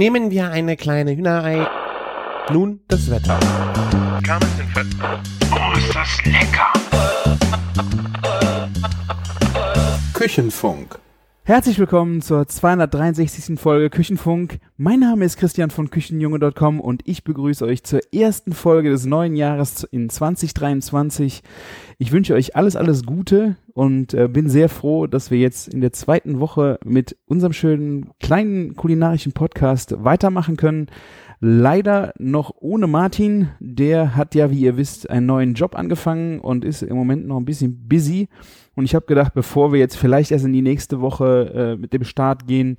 Nehmen wir eine kleine Hühnerei. Nun das Wetter. Oh, ist das lecker! Küchenfunk. Herzlich willkommen zur 263. Folge Küchenfunk. Mein Name ist Christian von Küchenjunge.com und ich begrüße euch zur ersten Folge des neuen Jahres in 2023. Ich wünsche euch alles, alles Gute und äh, bin sehr froh, dass wir jetzt in der zweiten Woche mit unserem schönen kleinen kulinarischen Podcast weitermachen können. Leider noch ohne Martin. Der hat ja, wie ihr wisst, einen neuen Job angefangen und ist im Moment noch ein bisschen busy. Und ich habe gedacht, bevor wir jetzt vielleicht erst in die nächste Woche äh, mit dem Start gehen,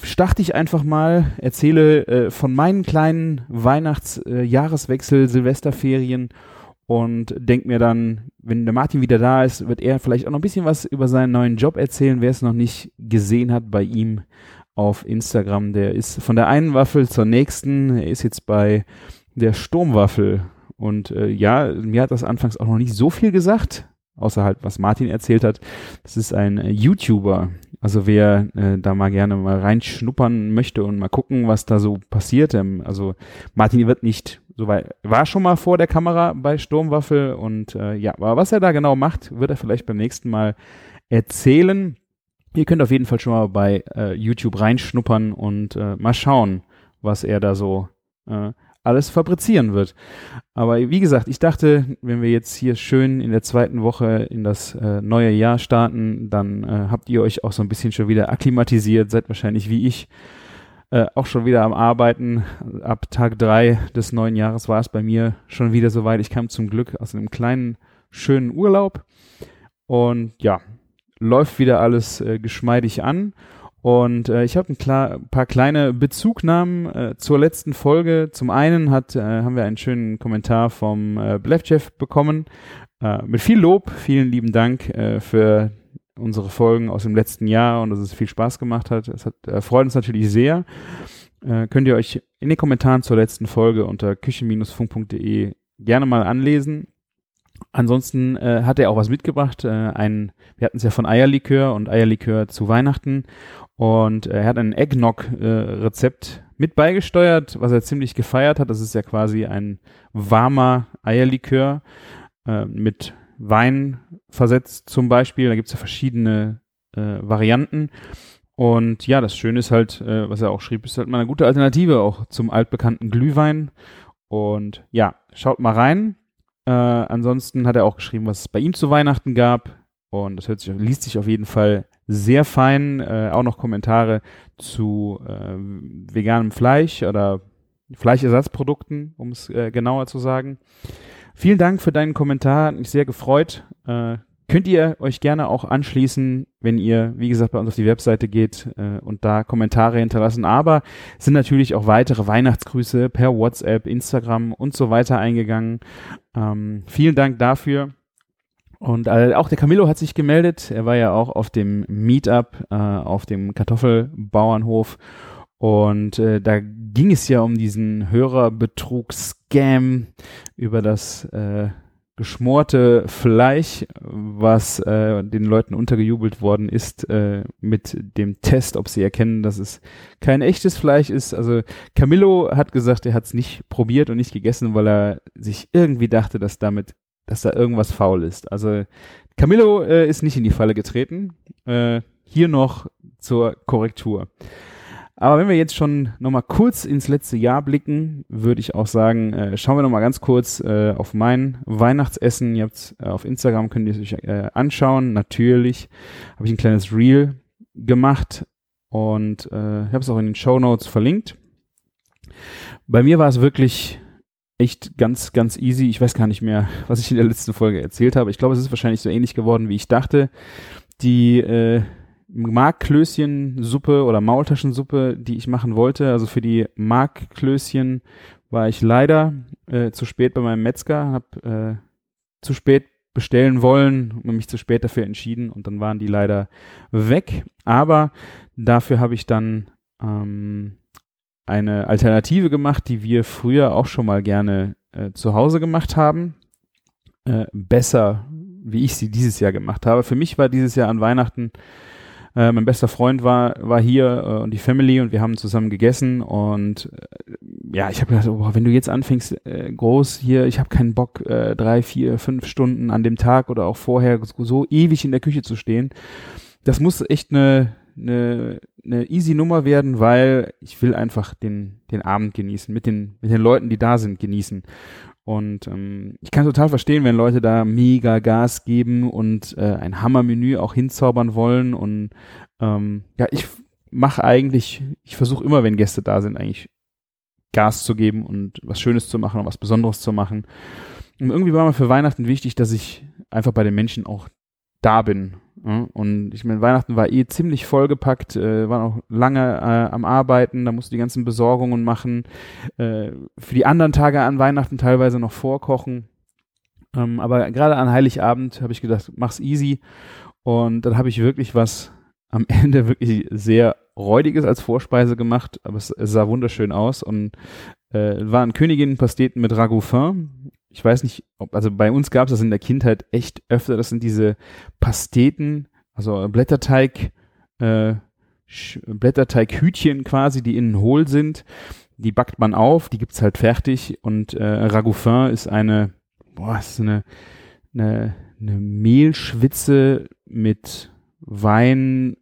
starte ich einfach mal, erzähle äh, von meinen kleinen Weihnachts-Jahreswechsel, äh, Silvesterferien und denk mir dann, wenn der Martin wieder da ist, wird er vielleicht auch noch ein bisschen was über seinen neuen Job erzählen, wer es noch nicht gesehen hat bei ihm auf Instagram. Der ist von der einen Waffel zur nächsten. Er ist jetzt bei der Sturmwaffel. Und äh, ja, mir hat das anfangs auch noch nicht so viel gesagt, außer halt, was Martin erzählt hat. Das ist ein äh, YouTuber. Also wer äh, da mal gerne mal reinschnuppern möchte und mal gucken, was da so passiert. Ähm, also Martin wird nicht so weit, war schon mal vor der Kamera bei Sturmwaffel und äh, ja, aber was er da genau macht, wird er vielleicht beim nächsten Mal erzählen. Ihr könnt auf jeden Fall schon mal bei äh, YouTube reinschnuppern und äh, mal schauen, was er da so äh, alles fabrizieren wird. Aber wie gesagt, ich dachte, wenn wir jetzt hier schön in der zweiten Woche in das äh, neue Jahr starten, dann äh, habt ihr euch auch so ein bisschen schon wieder akklimatisiert, seid wahrscheinlich wie ich äh, auch schon wieder am Arbeiten. Ab Tag drei des neuen Jahres war es bei mir schon wieder soweit. Ich kam zum Glück aus einem kleinen, schönen Urlaub. Und ja, läuft wieder alles äh, geschmeidig an. Und äh, ich habe ein paar kleine Bezugnahmen äh, zur letzten Folge. Zum einen hat, äh, haben wir einen schönen Kommentar vom äh, Blevchev bekommen. Äh, mit viel Lob, vielen lieben Dank äh, für unsere Folgen aus dem letzten Jahr und dass es viel Spaß gemacht hat. Es hat, äh, freut uns natürlich sehr. Äh, könnt ihr euch in den Kommentaren zur letzten Folge unter küchen-funk.de gerne mal anlesen. Ansonsten äh, hat er auch was mitgebracht. Äh, ein, wir hatten es ja von Eierlikör und Eierlikör zu Weihnachten. Und äh, er hat ein Eggnog-Rezept äh, mit beigesteuert, was er ziemlich gefeiert hat. Das ist ja quasi ein warmer Eierlikör äh, mit Wein versetzt zum Beispiel. Da gibt es ja verschiedene äh, Varianten. Und ja, das Schöne ist halt, äh, was er auch schrieb, ist halt mal eine gute Alternative auch zum altbekannten Glühwein. Und ja, schaut mal rein. Äh, ansonsten hat er auch geschrieben, was es bei ihm zu Weihnachten gab. Und das sich, liest sich auf jeden Fall sehr fein. Äh, auch noch Kommentare zu äh, veganem Fleisch oder Fleischersatzprodukten, um es äh, genauer zu sagen. Vielen Dank für deinen Kommentar, hat mich sehr gefreut. Könnt ihr euch gerne auch anschließen, wenn ihr, wie gesagt, bei uns auf die Webseite geht äh, und da Kommentare hinterlassen. Aber sind natürlich auch weitere Weihnachtsgrüße per WhatsApp, Instagram und so weiter eingegangen. Ähm, vielen Dank dafür. Und auch der Camillo hat sich gemeldet. Er war ja auch auf dem Meetup äh, auf dem Kartoffelbauernhof. Und äh, da ging es ja um diesen Hörerbetrug-Scam über das äh, geschmorte Fleisch, was äh, den Leuten untergejubelt worden ist äh, mit dem Test, ob sie erkennen, dass es kein echtes Fleisch ist. Also Camillo hat gesagt, er hat es nicht probiert und nicht gegessen, weil er sich irgendwie dachte, dass damit, dass da irgendwas faul ist. Also Camillo äh, ist nicht in die Falle getreten. Äh, hier noch zur Korrektur. Aber wenn wir jetzt schon nochmal kurz ins letzte Jahr blicken, würde ich auch sagen, äh, schauen wir nochmal ganz kurz äh, auf mein Weihnachtsessen. Ihr habt äh, auf Instagram, könnt ihr es euch äh, anschauen. Natürlich habe ich ein kleines Reel gemacht und äh, ich habe es auch in den Show Notes verlinkt. Bei mir war es wirklich echt ganz, ganz easy. Ich weiß gar nicht mehr, was ich in der letzten Folge erzählt habe. Ich glaube, es ist wahrscheinlich so ähnlich geworden, wie ich dachte. Die äh, Markklößchensuppe oder Maultaschensuppe, die ich machen wollte. Also für die Markklößchen war ich leider äh, zu spät bei meinem Metzger, habe äh, zu spät bestellen wollen und mich zu spät dafür entschieden und dann waren die leider weg. Aber dafür habe ich dann ähm, eine Alternative gemacht, die wir früher auch schon mal gerne äh, zu Hause gemacht haben. Äh, besser, wie ich sie dieses Jahr gemacht habe. Für mich war dieses Jahr an Weihnachten Äh, mein bester Freund war, war hier äh, und die Family und wir haben zusammen gegessen und äh, ja, ich habe gedacht, oh, wenn du jetzt anfängst, äh, groß hier, ich habe keinen Bock, äh, drei, vier, fünf Stunden an dem Tag oder auch vorher so, so ewig in der Küche zu stehen. Das muss echt eine, eine, eine easy Nummer werden, weil ich will einfach den, den Abend genießen, mit den, mit den Leuten, die da sind, genießen. Und ähm, ich kann total verstehen, wenn Leute da mega Gas geben und äh, ein Hammermenü auch hinzaubern wollen. Und ähm, ja, ich mache eigentlich, ich versuche immer, wenn Gäste da sind, eigentlich Gas zu geben und was Schönes zu machen und was Besonderes zu machen. Und irgendwie war mir für Weihnachten wichtig, dass ich einfach bei den Menschen auch da bin. Und ich meine, Weihnachten war eh ziemlich vollgepackt, äh, waren auch lange äh, am Arbeiten, da musste die ganzen Besorgungen machen, äh, für die anderen Tage an Weihnachten teilweise noch vorkochen. Ähm, aber gerade an Heiligabend habe ich gedacht, mach's easy. Und dann habe ich wirklich was am Ende wirklich sehr räudiges als Vorspeise gemacht, aber es, es sah wunderschön aus und äh, waren Königinnenpasteten mit Ragoufin. Ich weiß nicht, ob, also bei uns gab es das in der Kindheit echt öfter. Das sind diese Pasteten, also Blätterteig, äh, Blätterteighütchen quasi, die innen hohl sind. Die backt man auf, die gibt's halt fertig und äh, Ragoufin ist eine, boah, ist eine, eine, eine Mehlschwitze mit Wein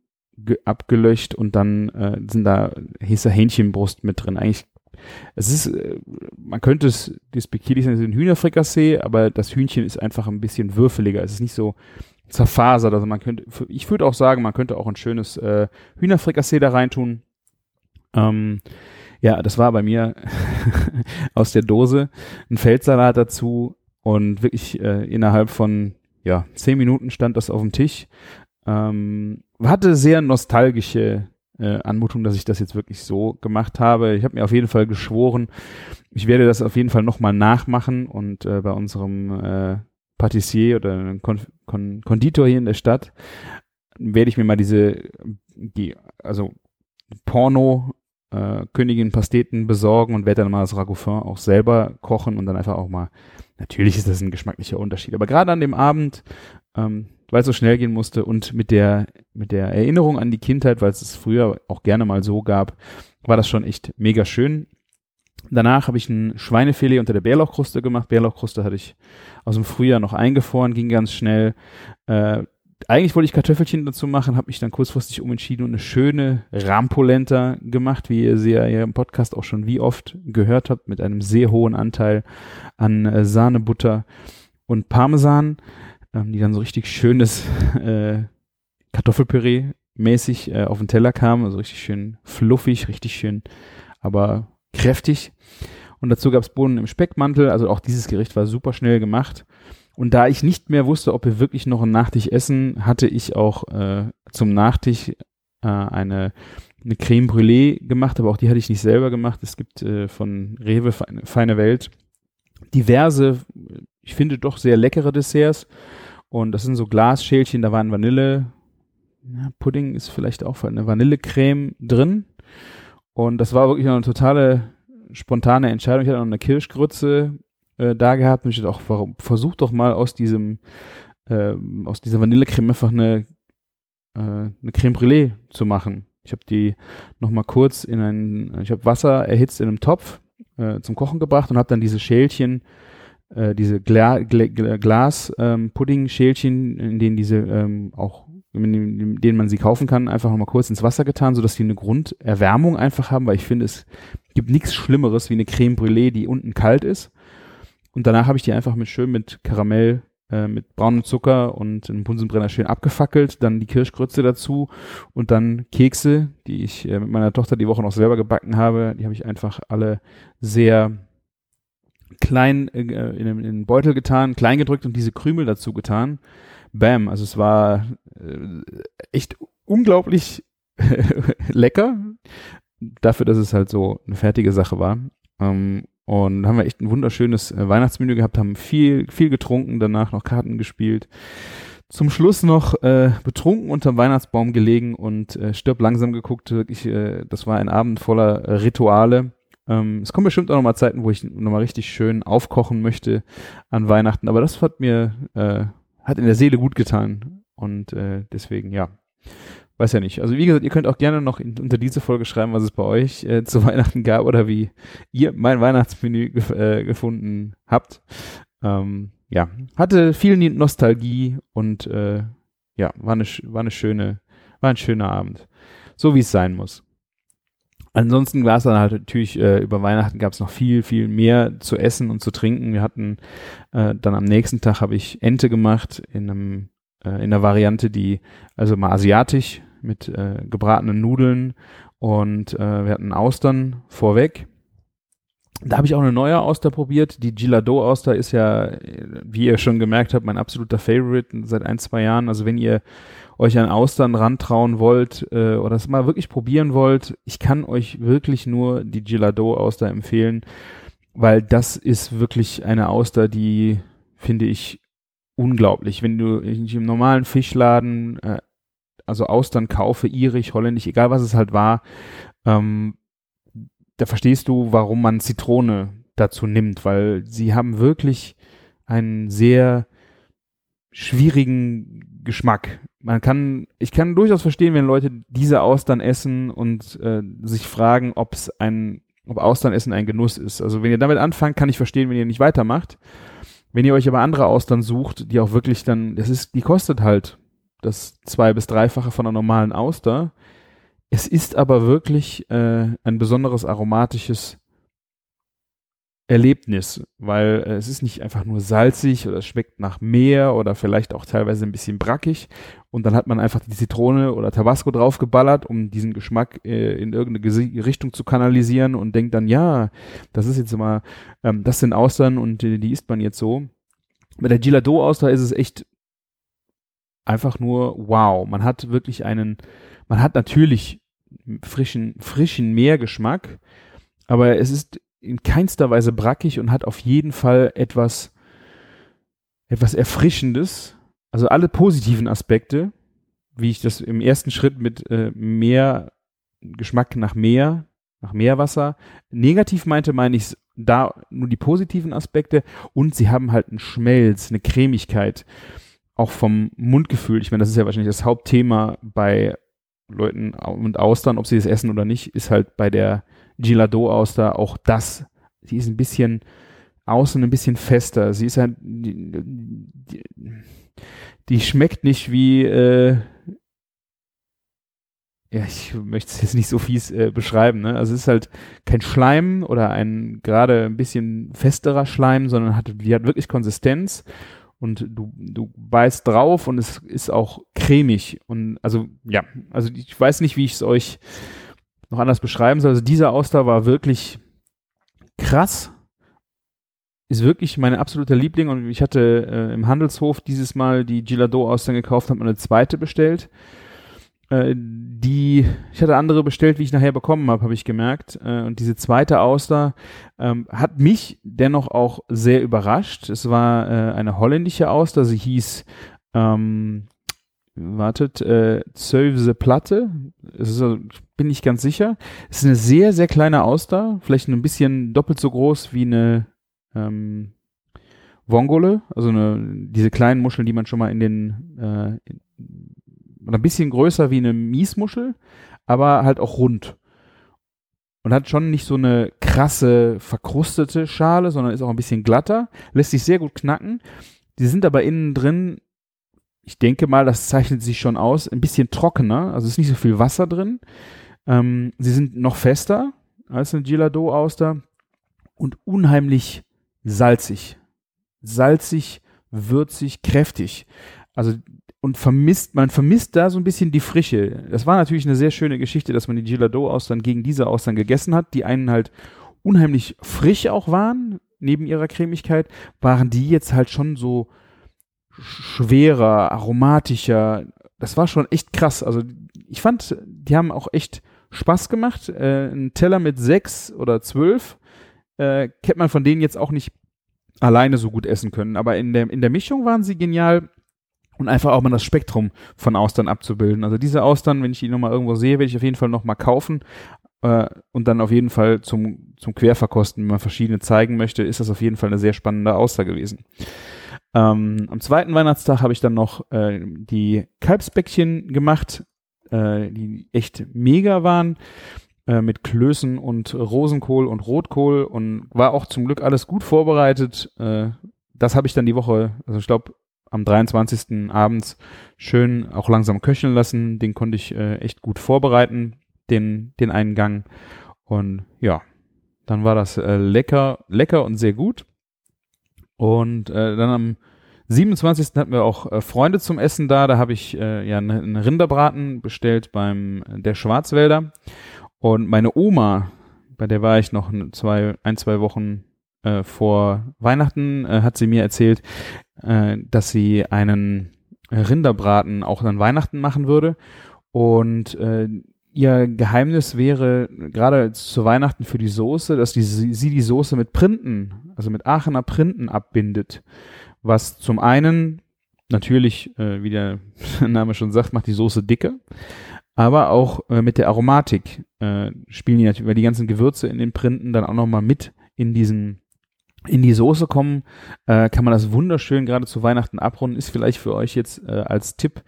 abgelöscht und dann äh, sind da heiße Hähnchenbrust mit drin. Eigentlich, es ist, äh, man könnte es despektierlich sagen, es ist ein Hühnerfrikassee, aber das Hühnchen ist einfach ein bisschen würfeliger. Es ist nicht so zerfasert. Also man könnte, ich würde auch sagen, man könnte auch ein schönes äh, Hühnerfrikassee da reintun. Ähm, ja, das war bei mir aus der Dose ein Feldsalat dazu und wirklich äh, innerhalb von ja, zehn Minuten stand das auf dem Tisch. Ähm, hatte sehr nostalgische äh, Anmutung, dass ich das jetzt wirklich so gemacht habe. Ich habe mir auf jeden Fall geschworen, ich werde das auf jeden Fall nochmal nachmachen und äh, bei unserem äh, Patissier oder Kon Kon Konditor hier in der Stadt werde ich mir mal diese, die, also Porno äh, Königin Pasteten besorgen und werde dann mal das Ragoufin auch selber kochen und dann einfach auch mal, natürlich ist das ein geschmacklicher Unterschied, aber gerade an dem Abend ähm, weil es so schnell gehen musste und mit der, mit der Erinnerung an die Kindheit, weil es es früher auch gerne mal so gab, war das schon echt mega schön. Danach habe ich ein Schweinefilet unter der Bärlauchkruste gemacht. Bärlauchkruste hatte ich aus dem Frühjahr noch eingefroren, ging ganz schnell. Äh, eigentlich wollte ich Kartoffelchen dazu machen, habe mich dann kurzfristig umentschieden und eine schöne Rampolenta gemacht, wie ihr sie ja im Podcast auch schon wie oft gehört habt, mit einem sehr hohen Anteil an äh, Sahnebutter und Parmesan ähm, die dann so richtig schönes äh, Kartoffelpüree mäßig äh, auf den Teller kam, also richtig schön fluffig, richtig schön, aber kräftig. Und dazu gab es Bohnen im Speckmantel, also auch dieses Gericht war super schnell gemacht. Und da ich nicht mehr wusste, ob wir wirklich noch einen Nachtisch essen, hatte ich auch äh, zum Nachtisch äh, eine, eine Creme Brûlée gemacht, aber auch die hatte ich nicht selber gemacht. Es gibt äh, von Rewe Feine Welt diverse, ich finde doch sehr leckere Desserts. Und das sind so Glasschälchen, da waren Vanille, ja, Pudding ist vielleicht auch eine Vanillecreme drin. Und das war wirklich eine totale spontane Entscheidung. Ich hatte noch eine Kirschgrütze äh, da gehabt und ich dachte auch, warum, versuch doch mal aus diesem, äh, aus dieser Vanillecreme einfach eine, äh, eine Creme Brûlée zu machen. Ich habe die nochmal kurz in ein, ich habe Wasser erhitzt in einem Topf äh, zum Kochen gebracht und habe dann diese Schälchen äh, diese Gla Gla Glas ähm, Pudding-Schälchen, in denen diese ähm, auch in denen man sie kaufen kann, einfach nochmal kurz ins Wasser getan, sodass die eine Grunderwärmung einfach haben, weil ich finde, es gibt nichts Schlimmeres wie eine Creme Brûlée, die unten kalt ist. Und danach habe ich die einfach mit schön mit Karamell, äh, mit braunem Zucker und einem Bunsenbrenner schön abgefackelt, dann die Kirschgrütze dazu und dann Kekse, die ich äh, mit meiner Tochter die Woche noch selber gebacken habe. Die habe ich einfach alle sehr klein äh, in, in einen Beutel getan, klein gedrückt und diese Krümel dazu getan. Bam, also es war äh, echt unglaublich lecker, dafür, dass es halt so eine fertige Sache war. Ähm, und haben wir echt ein wunderschönes äh, Weihnachtsmenü gehabt, haben viel, viel getrunken, danach noch Karten gespielt. Zum Schluss noch äh, betrunken unterm Weihnachtsbaum gelegen und äh, stirb langsam geguckt. Wirklich, äh, das war ein Abend voller äh, Rituale. Ähm, es kommen bestimmt auch nochmal Zeiten, wo ich nochmal richtig schön aufkochen möchte an Weihnachten, aber das hat mir, äh, hat in der Seele gut getan und äh, deswegen, ja, weiß ja nicht. Also wie gesagt, ihr könnt auch gerne noch in, unter diese Folge schreiben, was es bei euch äh, zu Weihnachten gab oder wie ihr mein Weihnachtsmenü gef äh, gefunden habt. Ähm, ja, hatte viel Nostalgie und äh, ja, war eine, war eine schöne, war ein schöner Abend. So wie es sein muss. Ansonsten war es dann halt natürlich, äh, über Weihnachten gab es noch viel, viel mehr zu essen und zu trinken. Wir hatten äh, dann am nächsten Tag habe ich Ente gemacht in einem äh, in der Variante, die also mal asiatisch mit äh, gebratenen Nudeln und äh, wir hatten Austern vorweg. Da habe ich auch eine neue Auster probiert. Die Gilado-Auster ist ja, wie ihr schon gemerkt habt, mein absoluter Favorite seit ein, zwei Jahren. Also wenn ihr euch an Austern rantrauen wollt äh, oder das mal wirklich probieren wollt, ich kann euch wirklich nur die Gilado-Auster empfehlen, weil das ist wirklich eine Auster, die finde ich unglaublich. Wenn du im normalen Fischladen äh, also Austern kaufe, irisch, holländisch, egal was es halt war, ähm, da verstehst du, warum man Zitrone dazu nimmt, weil sie haben wirklich einen sehr schwierigen Geschmack. Man kann, ich kann durchaus verstehen, wenn Leute diese Austern essen und äh, sich fragen, ob es ein, ob Austernessen ein Genuss ist. Also wenn ihr damit anfangt, kann ich verstehen, wenn ihr nicht weitermacht. Wenn ihr euch aber andere Austern sucht, die auch wirklich dann, das ist, die kostet halt das zwei- bis dreifache von einer normalen Auster. Es ist aber wirklich äh, ein besonderes aromatisches Erlebnis, weil äh, es ist nicht einfach nur salzig oder es schmeckt nach Meer oder vielleicht auch teilweise ein bisschen brackig und dann hat man einfach die Zitrone oder Tabasco draufgeballert, um diesen Geschmack äh, in irgendeine Richtung zu kanalisieren und denkt dann, ja, das ist jetzt immer, ähm, das sind Austern und äh, die isst man jetzt so. Bei der Gilado-Auster ist es echt einfach nur wow. Man hat wirklich einen, man hat natürlich frischen, frischen Meergeschmack, aber es ist in keinster Weise brackig und hat auf jeden Fall etwas, etwas Erfrischendes. Also alle positiven Aspekte, wie ich das im ersten Schritt mit äh, mehr Geschmack nach Meer, nach Meerwasser. Negativ meinte, meine ich da nur die positiven Aspekte und sie haben halt einen Schmelz, eine Cremigkeit auch vom Mundgefühl, ich meine, das ist ja wahrscheinlich das Hauptthema bei Leuten und Austern, ob sie es essen oder nicht, ist halt bei der Gilado-Auster auch das. Sie ist ein bisschen außen ein bisschen fester. Sie ist halt, die, die, die schmeckt nicht wie, äh, ja, ich möchte es jetzt nicht so fies äh, beschreiben, ne? Also es ist halt kein Schleim oder ein gerade ein bisschen festerer Schleim, sondern hat, die hat wirklich Konsistenz und du, du beißt drauf und es ist auch cremig. Und also ja, also ich weiß nicht, wie ich es euch noch anders beschreiben soll. Also dieser Auster war wirklich krass, ist wirklich meine absolute Liebling. Und ich hatte äh, im Handelshof dieses Mal die Gilado Austern gekauft, habe mir eine zweite bestellt äh, die, ich hatte andere bestellt, wie ich nachher bekommen habe, habe ich gemerkt. Äh, und diese zweite Auster ähm, hat mich dennoch auch sehr überrascht. Es war äh, eine holländische Auster, sie hieß, ähm, wartet, äh, Zöwse Platte. Ist, also, bin ich ganz sicher. Es ist eine sehr, sehr kleine Auster, vielleicht ein bisschen doppelt so groß wie eine ähm, Vongole, also eine, diese kleinen Muscheln, die man schon mal in den äh, ein bisschen größer wie eine Miesmuschel, aber halt auch rund. Und hat schon nicht so eine krasse, verkrustete Schale, sondern ist auch ein bisschen glatter, lässt sich sehr gut knacken. Die sind aber innen drin, ich denke mal, das zeichnet sich schon aus, ein bisschen trockener, also ist nicht so viel Wasser drin. Ähm, sie sind noch fester als eine Gilado-Auster und unheimlich salzig. Salzig, würzig, kräftig. Also und vermisst, man vermisst da so ein bisschen die Frische. Das war natürlich eine sehr schöne Geschichte, dass man die Gilado-Austern gegen diese Austern gegessen hat, die einen halt unheimlich frisch auch waren, neben ihrer Cremigkeit, waren die jetzt halt schon so schwerer, aromatischer. Das war schon echt krass. Also ich fand, die haben auch echt Spaß gemacht. Äh, ein Teller mit sechs oder zwölf äh, hätte man von denen jetzt auch nicht alleine so gut essen können. Aber in der, in der Mischung waren sie genial und einfach auch mal das Spektrum von Austern abzubilden. Also diese Austern, wenn ich die nochmal irgendwo sehe, werde ich auf jeden Fall nochmal kaufen äh, und dann auf jeden Fall zum, zum Querverkosten, wenn man verschiedene zeigen möchte, ist das auf jeden Fall eine sehr spannende Auster gewesen. Ähm, am zweiten Weihnachtstag habe ich dann noch äh, die Kalbsbäckchen gemacht äh, die echt mega waren äh, mit Klößen und Rosenkohl und Rotkohl und war auch zum Glück alles gut vorbereitet. Äh, das habe ich dann die Woche, also ich glaube am 23. abends schön auch langsam köcheln lassen. Den konnte ich äh, echt gut vorbereiten, den, den Eingang. Und ja, dann war das äh, lecker, lecker und sehr gut. Und äh, dann am 27. hatten wir auch äh, Freunde zum Essen da. Da habe ich äh, ja einen Rinderbraten bestellt beim äh, der Schwarzwälder. Und meine Oma, bei der war ich noch zwei, ein, zwei Wochen äh, vor Weihnachten, äh, hat sie mir erzählt, äh, dass sie einen Rinderbraten auch an Weihnachten machen würde. Und äh, ihr Geheimnis wäre gerade zu Weihnachten für die Soße, dass die, sie die Soße mit Printen, also mit Aachener Printen abbindet. Was zum einen natürlich, äh, wie der Name schon sagt, macht die Soße dicker, aber auch äh, mit der Aromatik äh, spielen die natürlich, weil die ganzen Gewürze in den Printen dann auch nochmal mit in diesen in die Soße kommen, äh, kann man das wunderschön gerade zu Weihnachten abrunden. Ist vielleicht für euch jetzt äh, als Tipp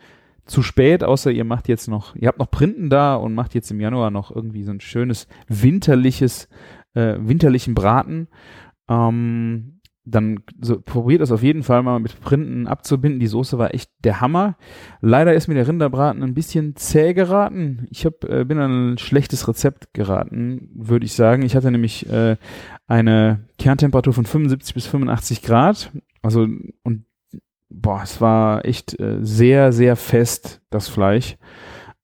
zu spät, außer ihr macht jetzt noch, ihr habt noch Printen da und macht jetzt im Januar noch irgendwie so ein schönes winterliches, äh, winterlichen Braten. Ähm, dann so, probiert das auf jeden Fall mal mit Printen abzubinden. Die Soße war echt der Hammer. Leider ist mir der Rinderbraten ein bisschen zäh geraten. Ich hab, äh, bin an ein schlechtes Rezept geraten, würde ich sagen. Ich hatte nämlich äh, eine Kerntemperatur von 75 bis 85 Grad. Also und boah, es war echt äh, sehr, sehr fest, das Fleisch.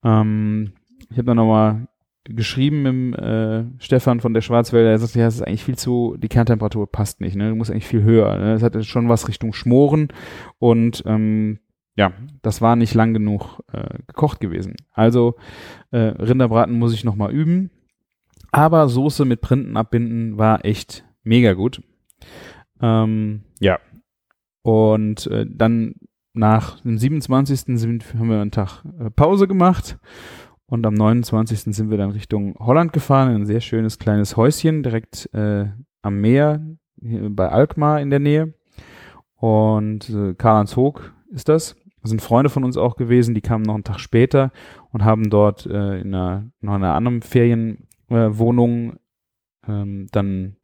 Ähm, ich habe dann nochmal geschrieben dem äh, Stefan von der Schwarzwälder, er sagt, ja, es ist eigentlich viel zu, die Kerntemperatur passt nicht, ne? Du musst eigentlich viel höher. Ne? Es hat schon was Richtung Schmoren und ähm, ja, das war nicht lang genug äh, gekocht gewesen. Also äh, Rinderbraten muss ich nochmal üben. Aber Soße mit Printen abbinden war echt mega gut. Ähm, ja. Und äh, dann nach dem 27. Sind, haben wir einen Tag äh, Pause gemacht und am 29. sind wir dann Richtung Holland gefahren, in ein sehr schönes kleines Häuschen direkt äh, am Meer, bei Alkmaar in der Nähe. Und äh, Karl-Heinz ist das. Das sind Freunde von uns auch gewesen, die kamen noch einen Tag später und haben dort äh, in einer, noch einer anderen Ferienwohnung äh, ähm, dann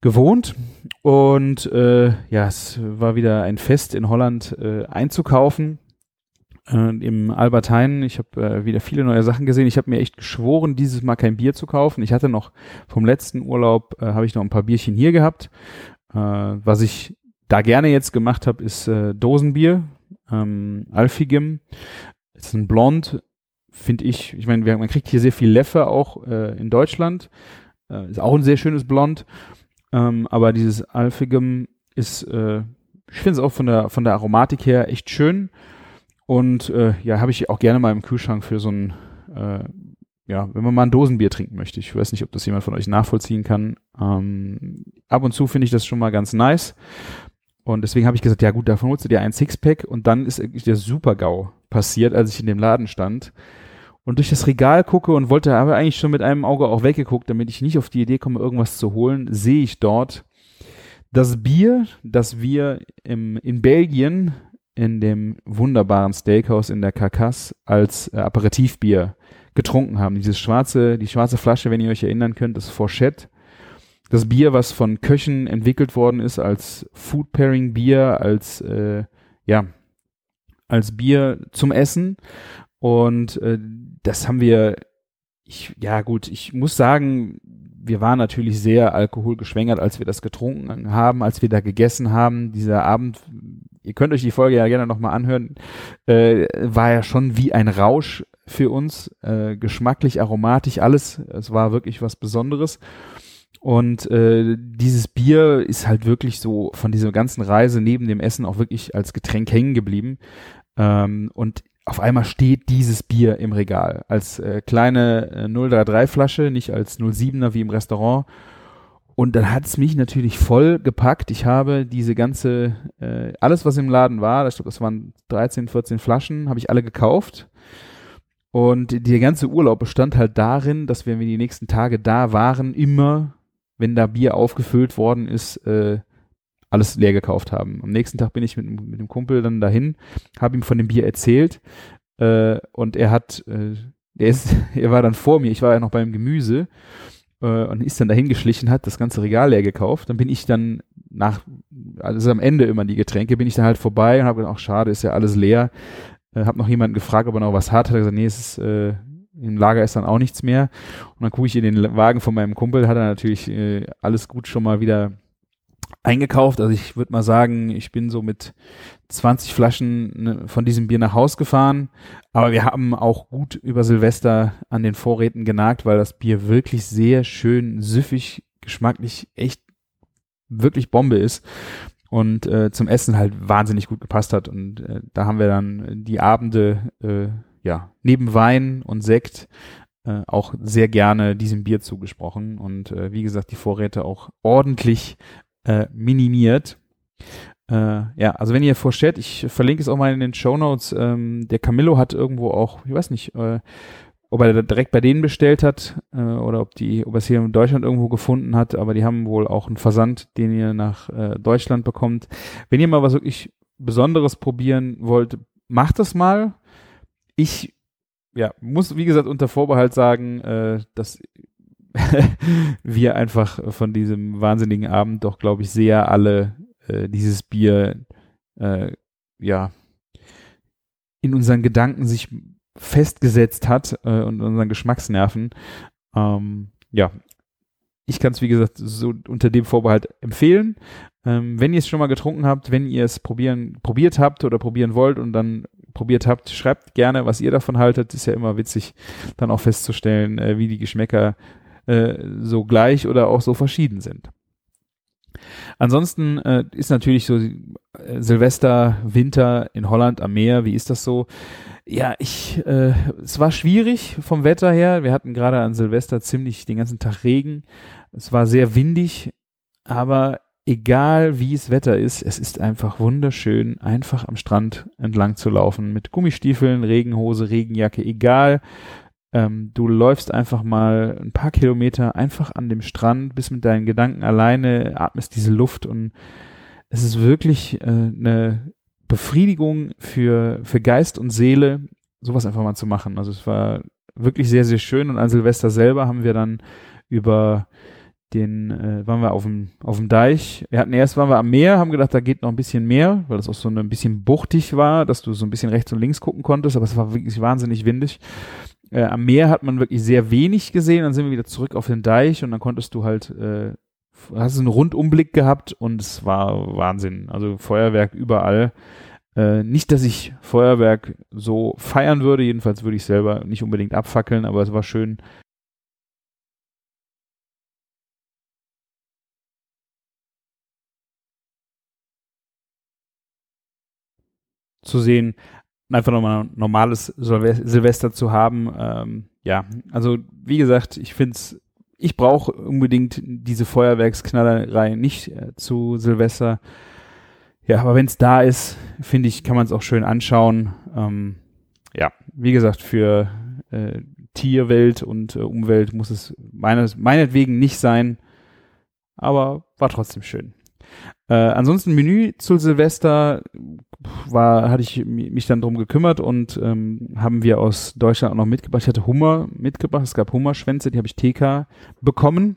gewohnt. Und äh, ja, es war wieder ein Fest in Holland äh, einzukaufen äh, im Albert Heijn. Ich habe äh, wieder viele neue Sachen gesehen. Ich habe mir echt geschworen, dieses Mal kein Bier zu kaufen. Ich hatte noch vom letzten Urlaub, äh, habe ich noch ein paar Bierchen hier gehabt. Was ich da gerne jetzt gemacht habe, ist Dosenbier, ähm, Alfigim. Ist ein Blond, finde ich. Ich meine, man kriegt hier sehr viel Leffe auch äh, in Deutschland. Äh, ist auch ein sehr schönes Blond. Ähm, aber dieses Alfigim ist, äh, ich finde es auch von der, von der Aromatik her echt schön. Und äh, ja, habe ich auch gerne mal im Kühlschrank für so ein, äh, ja, wenn man mal ein Dosenbier trinken möchte. Ich weiß nicht, ob das jemand von euch nachvollziehen kann. Ähm, ab und zu finde ich das schon mal ganz nice. Und deswegen habe ich gesagt, ja gut, davon holst du dir ein Sixpack und dann ist der Super-GAU passiert, als ich in dem Laden stand und durch das Regal gucke und wollte, aber eigentlich schon mit einem Auge auch weggeguckt, damit ich nicht auf die Idee komme, irgendwas zu holen, sehe ich dort das Bier, das wir im, in Belgien in dem wunderbaren Steakhouse in der Carcasse als äh, Aperitivbier getrunken haben. Dieses schwarze, die schwarze Flasche, wenn ihr euch erinnern könnt, ist Fourchette. Das Bier, was von Köchen entwickelt worden ist als Food Pairing Bier, als äh, ja als Bier zum Essen. Und äh, das haben wir, ich, ja gut, ich muss sagen, wir waren natürlich sehr alkoholgeschwängert, als wir das getrunken haben, als wir da gegessen haben. Dieser Abend ihr könnt euch die Folge ja gerne nochmal anhören, äh, war ja schon wie ein Rausch für uns, äh, geschmacklich, aromatisch, alles. Es war wirklich was Besonderes. Und äh, dieses Bier ist halt wirklich so von dieser ganzen Reise neben dem Essen auch wirklich als Getränk hängen geblieben. Ähm, und auf einmal steht dieses Bier im Regal als äh, kleine äh, 033 Flasche, nicht als 07er wie im Restaurant. Und dann hat es mich natürlich voll gepackt. Ich habe diese ganze, äh, alles was im Laden war, ich glaube, das waren 13, 14 Flaschen, habe ich alle gekauft. Und der ganze Urlaub bestand halt darin, dass wir, wenn wir die nächsten Tage da waren, immer, wenn da Bier aufgefüllt worden ist, äh, alles leer gekauft haben. Am nächsten Tag bin ich mit, mit dem Kumpel dann dahin, habe ihm von dem Bier erzählt äh, und er hat, äh, er ist, er war dann vor mir, ich war ja noch beim Gemüse äh, und ist dann dahin geschlichen, hat das ganze Regal leer gekauft. Dann bin ich dann nach, also am Ende immer die Getränke, bin ich dann halt vorbei und habe gedacht, ach schade, ist ja alles leer. Äh, hab noch jemanden gefragt, ob er noch was hat. Hat er gesagt, nee, es ist, äh, im Lager ist dann auch nichts mehr. Und dann gucke ich in den Wagen von meinem Kumpel, hat er natürlich äh, alles gut schon mal wieder eingekauft. Also ich würde mal sagen, ich bin so mit 20 Flaschen ne, von diesem Bier nach Haus gefahren. Aber wir haben auch gut über Silvester an den Vorräten genagt, weil das Bier wirklich sehr schön süffig, geschmacklich echt wirklich Bombe ist und äh, zum Essen halt wahnsinnig gut gepasst hat. Und äh, da haben wir dann die Abende, äh, ja, neben Wein und Sekt äh, auch sehr gerne diesem Bier zugesprochen. Und äh, wie gesagt, die Vorräte auch ordentlich äh, minimiert. Äh, ja, also wenn ihr vorstellt, ich verlinke es auch mal in den Show Notes. Ähm, der Camillo hat irgendwo auch, ich weiß nicht, äh, ob er direkt bei denen bestellt hat äh, oder ob die, ob er es hier in Deutschland irgendwo gefunden hat, aber die haben wohl auch einen Versand, den ihr nach äh, Deutschland bekommt. Wenn ihr mal was wirklich Besonderes probieren wollt, macht das mal. Ich ja, muss, wie gesagt, unter Vorbehalt sagen, äh, dass wir einfach von diesem wahnsinnigen Abend doch, glaube ich, sehr alle äh, dieses Bier äh, ja in unseren Gedanken sich festgesetzt hat äh, und unseren Geschmacksnerven. Ähm, ja, ich kann es wie gesagt so unter dem Vorbehalt empfehlen. Ähm, wenn ihr es schon mal getrunken habt, wenn ihr es probieren probiert habt oder probieren wollt und dann probiert habt, schreibt gerne, was ihr davon haltet. Ist ja immer witzig, dann auch festzustellen, äh, wie die Geschmäcker äh, so gleich oder auch so verschieden sind. Ansonsten äh, ist natürlich so äh, Silvester, Winter in Holland am Meer. Wie ist das so? Ja, ich, äh, es war schwierig vom Wetter her. Wir hatten gerade an Silvester ziemlich den ganzen Tag Regen. Es war sehr windig, aber egal wie es Wetter ist, es ist einfach wunderschön, einfach am Strand entlang zu laufen mit Gummistiefeln, Regenhose, Regenjacke, egal. Ähm, du läufst einfach mal ein paar Kilometer einfach an dem Strand, bist mit deinen Gedanken alleine, atmest diese Luft und es ist wirklich äh, eine Befriedigung für, für Geist und Seele, sowas einfach mal zu machen. Also es war wirklich sehr, sehr schön und an Silvester selber haben wir dann über den, äh, waren wir auf dem, auf dem Deich. Wir hatten erst, waren wir am Meer, haben gedacht, da geht noch ein bisschen mehr, weil das auch so ein bisschen buchtig war, dass du so ein bisschen rechts und links gucken konntest, aber es war wirklich wahnsinnig windig. Äh, am Meer hat man wirklich sehr wenig gesehen, dann sind wir wieder zurück auf den Deich und dann konntest du halt, äh, hast einen Rundumblick gehabt und es war Wahnsinn. Also Feuerwerk überall. Äh, nicht, dass ich Feuerwerk so feiern würde, jedenfalls würde ich selber nicht unbedingt abfackeln, aber es war schön. zu sehen, einfach nochmal ein normales Silvester zu haben. Ähm, ja, also wie gesagt, ich finde es, ich brauche unbedingt diese Feuerwerksknallerei nicht äh, zu Silvester. Ja, aber wenn es da ist, finde ich, kann man es auch schön anschauen. Ähm, ja, wie gesagt, für äh, Tierwelt und äh, Umwelt muss es meines, meinetwegen nicht sein, aber war trotzdem schön. Äh, ansonsten Menü zu Silvester war, hatte ich mich dann drum gekümmert und ähm, haben wir aus Deutschland auch noch mitgebracht. Ich hatte Hummer mitgebracht, es gab Hummerschwänze, die habe ich TK bekommen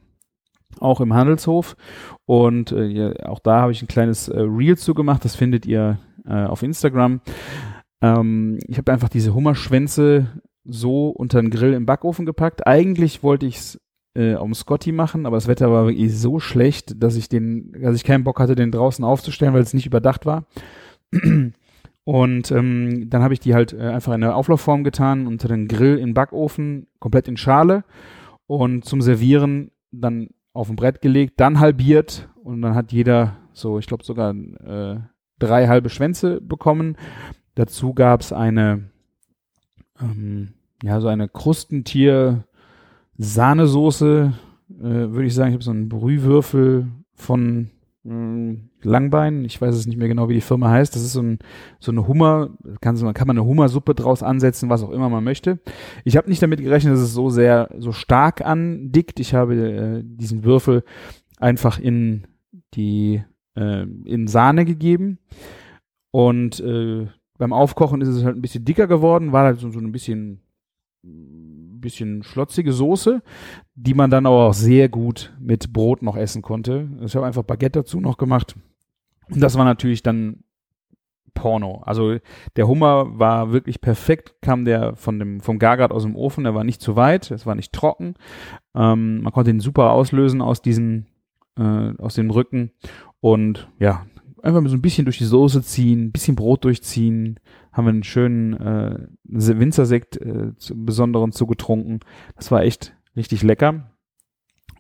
auch im Handelshof. Und äh, auch da habe ich ein kleines äh, Reel zugemacht. Das findet ihr äh, auf Instagram. Ähm, ich habe einfach diese Hummerschwänze so unter den Grill im Backofen gepackt. Eigentlich wollte ich es äh, um Scotty machen, aber das Wetter war wirklich so schlecht, dass ich den, dass ich keinen Bock hatte, den draußen aufzustellen, weil es nicht überdacht war. Und ähm, dann habe ich die halt äh, einfach in eine Auflaufform getan, unter den Grill in Backofen, komplett in Schale und zum Servieren dann auf ein Brett gelegt, dann halbiert und dann hat jeder so, ich glaube sogar äh, drei halbe Schwänze bekommen. Dazu gab es eine, ähm, ja, so eine Krustentier-Sahnesoße, äh, würde ich sagen. Ich habe so einen Brühwürfel von mh, hm, Langbein, ich weiß es nicht mehr genau, wie die Firma heißt. Das ist so, ein, so eine Hummer, kann, kann man eine Hummersuppe draus ansetzen, was auch immer man möchte. Ich habe nicht damit gerechnet, dass es so sehr, so stark andickt. Ich habe äh, diesen Würfel einfach in die, äh, in Sahne gegeben und äh, beim Aufkochen ist es halt ein bisschen dicker geworden, war halt so, so ein bisschen, bisschen schlotzige Soße, die man dann aber auch sehr gut mit Brot noch essen konnte. Ich habe einfach Baguette dazu noch gemacht. Und das war natürlich dann Porno. Also der Hummer war wirklich perfekt, kam der von dem, vom Gargard aus dem Ofen, der war nicht zu weit, es war nicht trocken. Ähm, man konnte ihn super auslösen aus diesen, äh, aus den Rücken und ja, einfach so ein bisschen durch die Soße ziehen, ein bisschen Brot durchziehen, haben wir einen schönen äh, Winzersekt äh, zu, besonderen zugetrunken. Das war echt richtig lecker.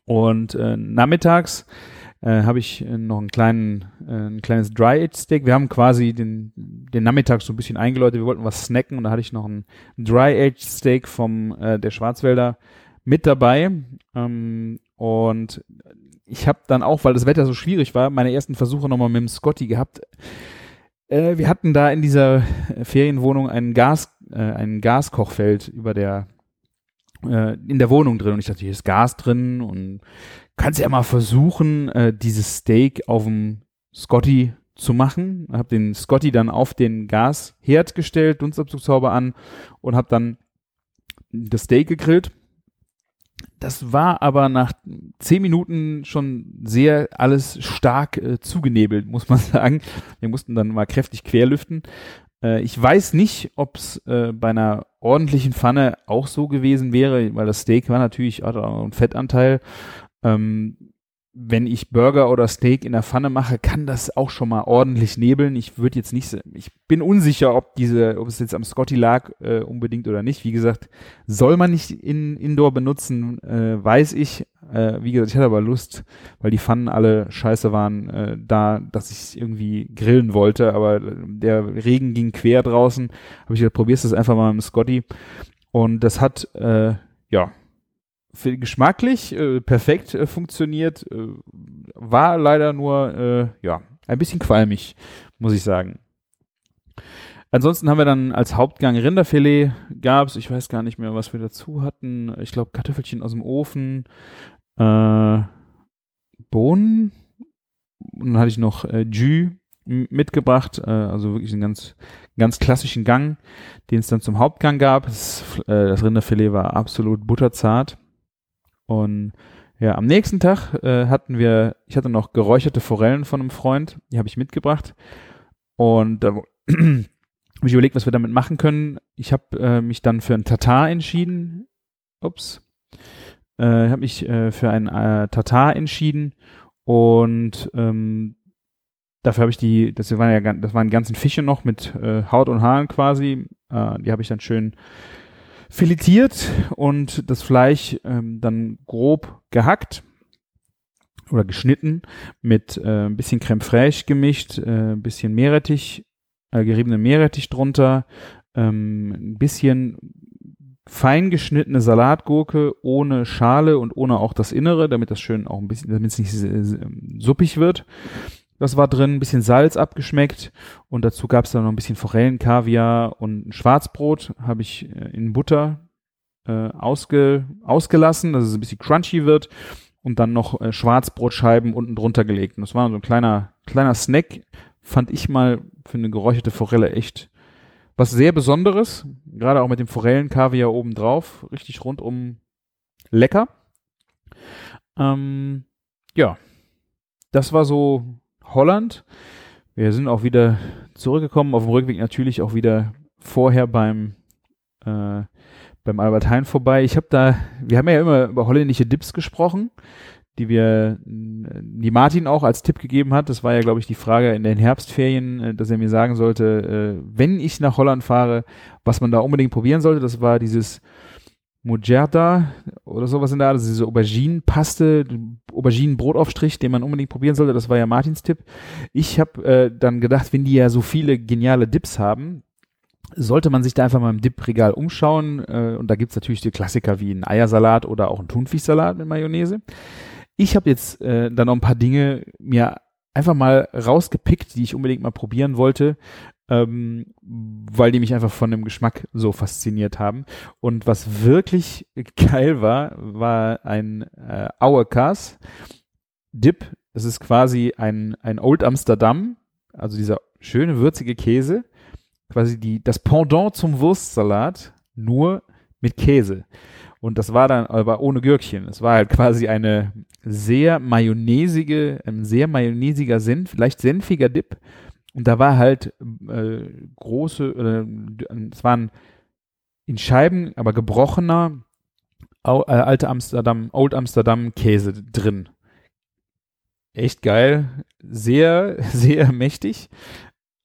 Und äh, nachmittags äh, habe ich noch einen kleinen, äh, ein kleines Dry-Aged-Steak. Wir haben quasi den, den Nachmittag so ein bisschen eingeläutet. Wir wollten was snacken und da hatte ich noch ein Dry-Aged-Steak vom äh, der Schwarzwälder mit dabei. Ähm, und ich habe dann auch, weil das Wetter so schwierig war, meine ersten Versuche nochmal mit dem Scotty gehabt. Äh, wir hatten da in dieser Ferienwohnung ein Gas, äh, ein Gaskochfeld über der äh, in der Wohnung drin und ich dachte, hier ist Gas drin und kannst ja mal versuchen, äh, dieses Steak auf dem Scotty zu machen. Hab den Scotty dann auf den Gasherd gestellt, Dunstabzugshauber an und hab dann das Steak gegrillt das war aber nach zehn Minuten schon sehr alles stark äh, zugenebelt, muss man sagen. Wir mussten dann mal kräftig querlüften. Äh, ich weiß nicht, ob es äh, bei einer ordentlichen Pfanne auch so gewesen wäre, weil das Steak war natürlich auch einen Fettanteil. Ähm, wenn ich Burger oder Steak in der Pfanne mache, kann das auch schon mal ordentlich nebeln. Ich würde jetzt nicht, ich bin unsicher, ob diese, ob es jetzt am Scotty lag äh, unbedingt oder nicht. Wie gesagt, soll man nicht in Indoor benutzen, äh, weiß ich. Äh, wie gesagt, ich hatte aber Lust, weil die Pfannen alle scheiße waren, äh, da, dass ich irgendwie grillen wollte. Aber der Regen ging quer draußen. Habe ich gesagt, probierst das einfach mal mit dem Scotty. Und das hat, äh, ja, für, geschmacklich äh, perfekt äh, funktioniert, äh, war leider nur äh, ja ein bisschen qualmig, muss ich sagen. Ansonsten haben wir dann als Hauptgang Rinderfilet gab's, ich weiß gar nicht mehr, was wir dazu hatten. Ich glaube Kartoffelchen aus dem Ofen, äh, Bohnen und dann hatte ich noch äh, Jus mitgebracht, äh, also wirklich einen ganz, ganz klassischen Gang, den es dann zum Hauptgang gab. Das, äh, das Rinderfilet war absolut butterzart. Und ja, am nächsten Tag äh, hatten wir, ich hatte noch geräucherte Forellen von einem Freund, die habe ich mitgebracht. Und da habe ich überlegt, was wir damit machen können. Ich habe äh, mich dann für ein Tatar entschieden. Ups. Äh, habe mich äh, für ein äh, Tatar entschieden und ähm, dafür habe ich die, das waren ja das waren ganzen Fische noch mit äh, Haut und Haaren quasi. Äh, die habe ich dann schön filetiert und das Fleisch ähm, dann grob gehackt oder geschnitten mit äh, ein bisschen Creme fraiche gemischt, äh, ein bisschen Meerrettich, äh, geriebene Meerrettich drunter, ähm, ein bisschen fein geschnittene Salatgurke ohne Schale und ohne auch das Innere, damit das schön auch ein bisschen, damit es nicht äh, suppig wird. Das war drin, ein bisschen Salz abgeschmeckt und dazu gab es dann noch ein bisschen Forellen, Kaviar und ein Schwarzbrot habe ich äh, in Butter äh, ausge, ausgelassen, dass es ein bisschen crunchy wird und dann noch äh, Schwarzbrotscheiben unten drunter gelegt. Und das war so ein kleiner, kleiner Snack, fand ich mal für eine geräucherte Forelle echt was sehr Besonderes, gerade auch mit dem Forellenkaviar oben drauf, richtig rundum lecker. Ähm, ja, das war so Holland. Wir sind auch wieder zurückgekommen, auf dem Rückweg natürlich auch wieder vorher beim äh, beim Albert Heijn vorbei. Ich habe da, wir haben ja immer über holländische Dips gesprochen, die wir, die Martin auch als Tipp gegeben hat. Das war ja, glaube ich, die Frage in den Herbstferien, äh, dass er mir sagen sollte, äh, wenn ich nach Holland fahre, was man da unbedingt probieren sollte. Das war dieses Mujerta oder sowas in der Art, also diese Auberginenpaste, Auberginenbrotaufstrich, den man unbedingt probieren sollte. Das war ja Martins Tipp. Ich habe äh, dann gedacht, wenn die ja so viele geniale Dips haben, sollte man sich da einfach mal im Dip-Regal umschauen. Äh, und da gibt's natürlich die Klassiker wie ein Eiersalat oder auch ein Thunfischsalat mit Mayonnaise. Ich habe jetzt äh, dann noch ein paar Dinge mir einfach mal rausgepickt, die ich unbedingt mal probieren wollte ähm, weil die mich einfach von dem Geschmack so fasziniert haben. Und was wirklich geil war, war ein äh, Auerkas Dip. Das ist quasi ein, ein Old Amsterdam, also dieser schöne würzige Käse quasi die, das Pendant zum Wurstsalat, nur mit Käse. Und das war dann aber ohne Gürkchen. Es war halt quasi eine sehr mayonnaisige, ein sehr mayonnaisiger Senf, leicht senfiger Dip. Und da war halt äh, große, äh, es waren in Scheiben, aber gebrochener Au, äh, alte Amsterdam, Old Amsterdam Käse drin. Echt geil, sehr, sehr mächtig.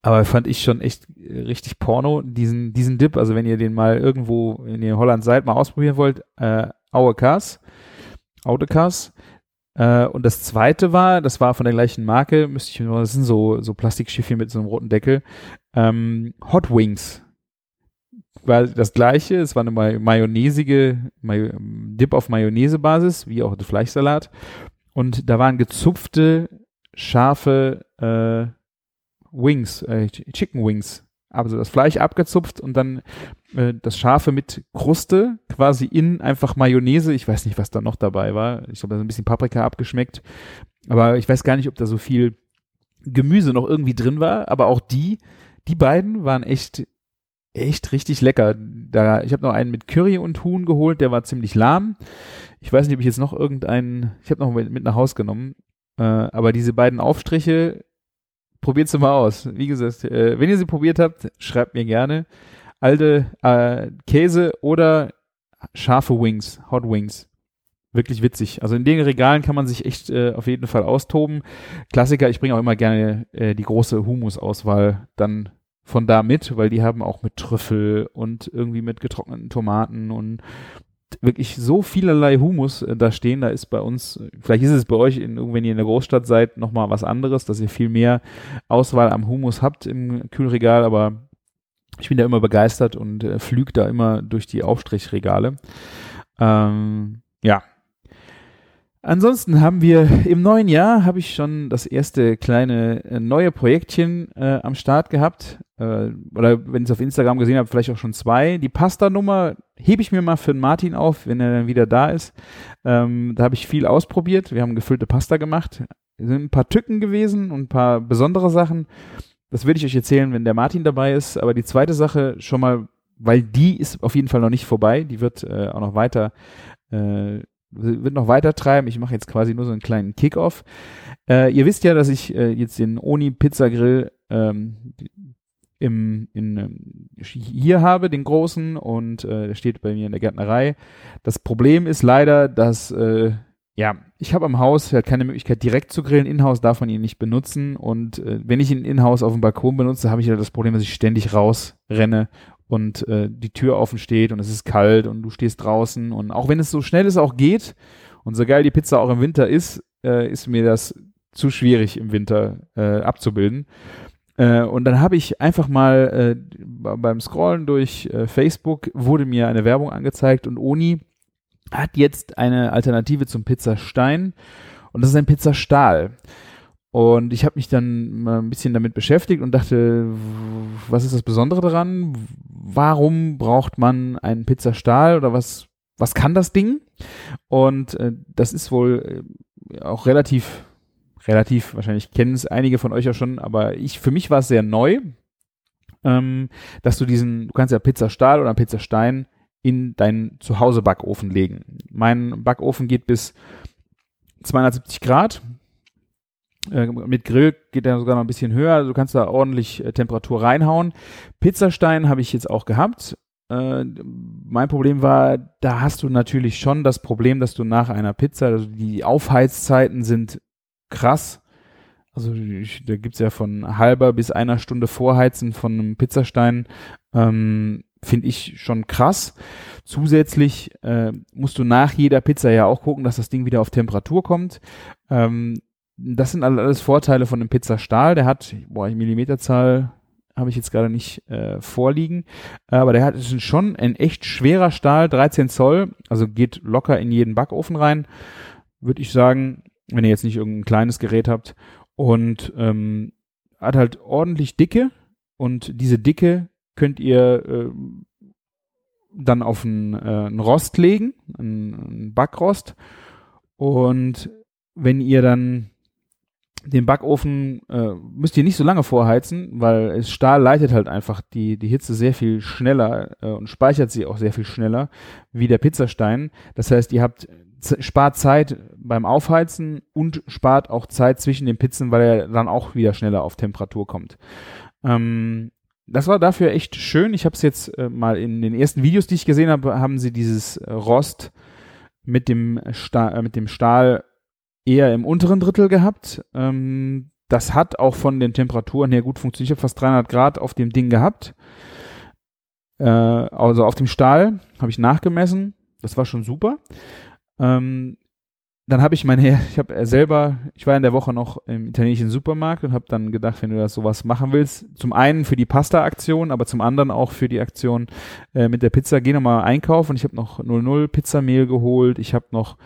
Aber fand ich schon echt äh, richtig Porno, diesen, diesen Dip. Also wenn ihr den mal irgendwo in Holland seid, mal ausprobieren wollt, äh, Auekas, Audekas. Äh, und das zweite war, das war von der gleichen Marke, müsste ich, das sind so, so Plastikschiffchen mit so einem roten Deckel, ähm, Hot Wings. War das gleiche, es war eine mayonnaisige, May Dip auf Mayonnaise-Basis, wie auch der Fleischsalat. Und da waren gezupfte, scharfe, äh, Wings, äh, Chicken Wings. Also das Fleisch abgezupft und dann äh, das Scharfe mit Kruste, quasi in einfach Mayonnaise. Ich weiß nicht, was da noch dabei war. Ich glaube, da ist ein bisschen Paprika abgeschmeckt. Aber ich weiß gar nicht, ob da so viel Gemüse noch irgendwie drin war. Aber auch die, die beiden waren echt, echt richtig lecker. Da, ich habe noch einen mit Curry und Huhn geholt, der war ziemlich lahm. Ich weiß nicht, ob ich jetzt noch irgendeinen, ich habe noch mit, mit nach Hause genommen. Äh, aber diese beiden Aufstriche, probiert sie mal aus. Wie gesagt, äh, wenn ihr sie probiert habt, schreibt mir gerne. Alte äh, Käse oder scharfe Wings, Hot Wings. Wirklich witzig. Also in den Regalen kann man sich echt äh, auf jeden Fall austoben. Klassiker, ich bringe auch immer gerne äh, die große Humus-Auswahl dann von da mit, weil die haben auch mit Trüffel und irgendwie mit getrockneten Tomaten und wirklich so vielerlei Humus äh, da stehen. Da ist bei uns, vielleicht ist es bei euch, in, wenn ihr in der Großstadt seid, nochmal was anderes, dass ihr viel mehr Auswahl am Humus habt im Kühlregal, aber ich bin da immer begeistert und äh, flüge da immer durch die Aufstrichregale. Ähm, ja, Ansonsten haben wir im neuen Jahr habe ich schon das erste kleine äh, neue Projektchen äh, am Start gehabt. Äh, oder wenn ihr es auf Instagram gesehen habt, vielleicht auch schon zwei. Die Pasta-Nummer hebe ich mir mal für den Martin auf, wenn er dann wieder da ist. Ähm, da habe ich viel ausprobiert. Wir haben gefüllte Pasta gemacht. Es sind ein paar Tücken gewesen und ein paar besondere Sachen. Das würde ich euch erzählen, wenn der Martin dabei ist. Aber die zweite Sache schon mal, weil die ist auf jeden Fall noch nicht vorbei. Die wird äh, auch noch weiter äh, wird noch weiter treiben. Ich mache jetzt quasi nur so einen kleinen Kickoff. Äh, ihr wisst ja, dass ich äh, jetzt den Oni Pizza Grill ähm, im, in, ähm, hier habe, den großen, und äh, der steht bei mir in der Gärtnerei. Das Problem ist leider, dass äh, ja, ich habe am Haus halt keine Möglichkeit direkt zu grillen. Inhouse darf man ihn nicht benutzen. Und äh, wenn ich ihn Inhouse auf dem Balkon benutze, habe ich ja das Problem, dass ich ständig rausrenne und äh, die Tür offen steht und es ist kalt und du stehst draußen und auch wenn es so schnell es auch geht und so geil die Pizza auch im Winter ist, äh, ist mir das zu schwierig im Winter äh, abzubilden. Äh, und dann habe ich einfach mal äh, beim Scrollen durch äh, Facebook wurde mir eine Werbung angezeigt und Oni hat jetzt eine Alternative zum Pizzastein und das ist ein Pizzastahl. Und ich habe mich dann mal ein bisschen damit beschäftigt und dachte, was ist das Besondere daran? Warum braucht man einen Pizzastahl oder was, was kann das Ding? Und äh, das ist wohl äh, auch relativ, relativ, wahrscheinlich kennen es einige von euch ja schon, aber ich, für mich war es sehr neu, ähm, dass du diesen, du kannst ja Pizzastahl oder Pizzastein in deinen Zuhause-Backofen legen. Mein Backofen geht bis 270 Grad äh, mit Grill geht er sogar noch ein bisschen höher, also du kannst da ordentlich äh, Temperatur reinhauen. Pizzastein habe ich jetzt auch gehabt. Äh, mein Problem war, da hast du natürlich schon das Problem, dass du nach einer Pizza, also die Aufheizzeiten sind krass. Also ich, da gibt's ja von halber bis einer Stunde Vorheizen von einem Pizzastein. Ähm, Finde ich schon krass. Zusätzlich äh, musst du nach jeder Pizza ja auch gucken, dass das Ding wieder auf Temperatur kommt. Ähm, das sind alles Vorteile von dem Pizzastahl. Der hat, boah, Millimeterzahl habe ich jetzt gerade nicht äh, vorliegen, aber der hat ist schon ein echt schwerer Stahl, 13 Zoll, also geht locker in jeden Backofen rein, würde ich sagen, wenn ihr jetzt nicht irgendein kleines Gerät habt. Und ähm, hat halt ordentlich Dicke. Und diese Dicke könnt ihr äh, dann auf einen, äh, einen Rost legen, einen, einen Backrost und wenn ihr dann den Backofen äh, müsst ihr nicht so lange vorheizen, weil Stahl leitet halt einfach die, die Hitze sehr viel schneller äh, und speichert sie auch sehr viel schneller wie der Pizzastein. Das heißt, ihr habt spart Zeit beim Aufheizen und spart auch Zeit zwischen den Pizzen, weil er dann auch wieder schneller auf Temperatur kommt. Ähm, das war dafür echt schön. Ich habe es jetzt äh, mal in den ersten Videos, die ich gesehen habe, haben sie dieses äh, Rost mit dem, Stahl, äh, mit dem Stahl eher im unteren Drittel gehabt. Ähm, das hat auch von den Temperaturen her gut funktioniert. Ich habe fast 300 Grad auf dem Ding gehabt. Äh, also auf dem Stahl habe ich nachgemessen. Das war schon super. Ähm, dann habe ich meine, ich habe selber, ich war in der Woche noch im italienischen Supermarkt und habe dann gedacht, wenn du das sowas machen willst, zum einen für die Pasta-Aktion, aber zum anderen auch für die Aktion äh, mit der Pizza, geh nochmal einkaufen. Ich habe noch 00 Pizzamehl geholt, ich habe noch